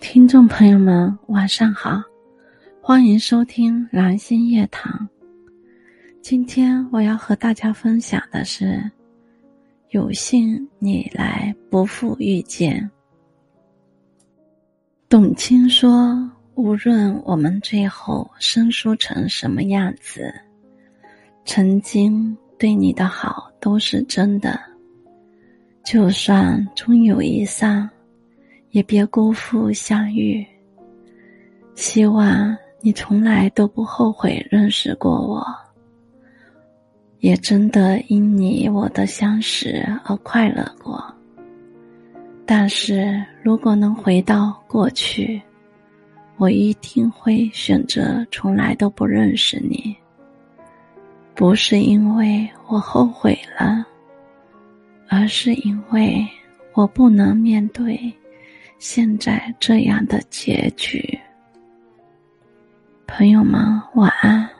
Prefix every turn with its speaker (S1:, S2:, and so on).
S1: 听众朋友们，晚上好，欢迎收听蓝心夜谈。今天我要和大家分享的是：有幸你来，不负遇见。董卿说：“无论我们最后生疏成什么样子，曾经对你的好都是真的。就算终有一散。”也别辜负相遇。希望你从来都不后悔认识过我，也真的因你我的相识而快乐过。但是如果能回到过去，我一定会选择从来都不认识你。不是因为我后悔了，而是因为我不能面对。现在这样的结局，朋友们晚安。